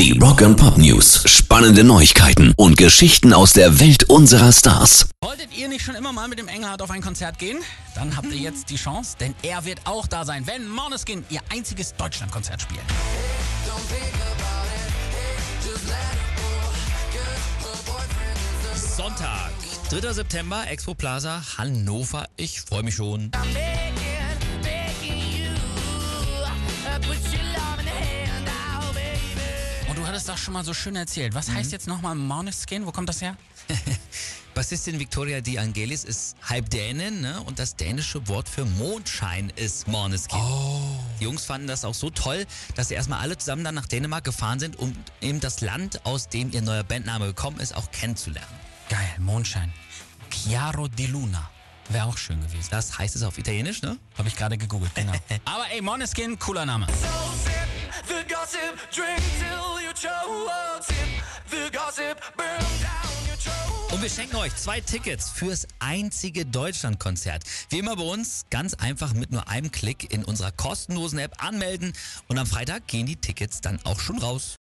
Die Rock and Pop News. Spannende Neuigkeiten und Geschichten aus der Welt unserer Stars. Wolltet ihr nicht schon immer mal mit dem Engelhardt auf ein Konzert gehen? Dann habt ihr jetzt die Chance, denn er wird auch da sein, wenn Måneskin ihr einziges Deutschlandkonzert spielen. Sonntag, 3. September, Expo Plaza, Hannover. Ich freue mich schon. Das schon mal so schön erzählt. Was heißt jetzt nochmal Måneskin? Wo kommt das her? Bassistin Victoria Di Angelis ist halb Dänin ne? und das dänische Wort für Mondschein ist Måneskin. Die Jungs fanden das auch so toll, dass sie erstmal alle zusammen dann nach Dänemark gefahren sind, um eben das Land, aus dem ihr neuer Bandname gekommen ist, auch kennenzulernen. Geil, Mondschein. Chiaro di Luna. Wäre auch schön gewesen. Das heißt es auf Italienisch, ne? Habe ich gerade gegoogelt, genau. Aber ey, Måneskin, cooler Name. The gossip, drink Und wir schenken euch zwei Tickets fürs einzige Deutschlandkonzert. Wie immer bei uns, ganz einfach mit nur einem Klick in unserer kostenlosen App anmelden und am Freitag gehen die Tickets dann auch schon raus.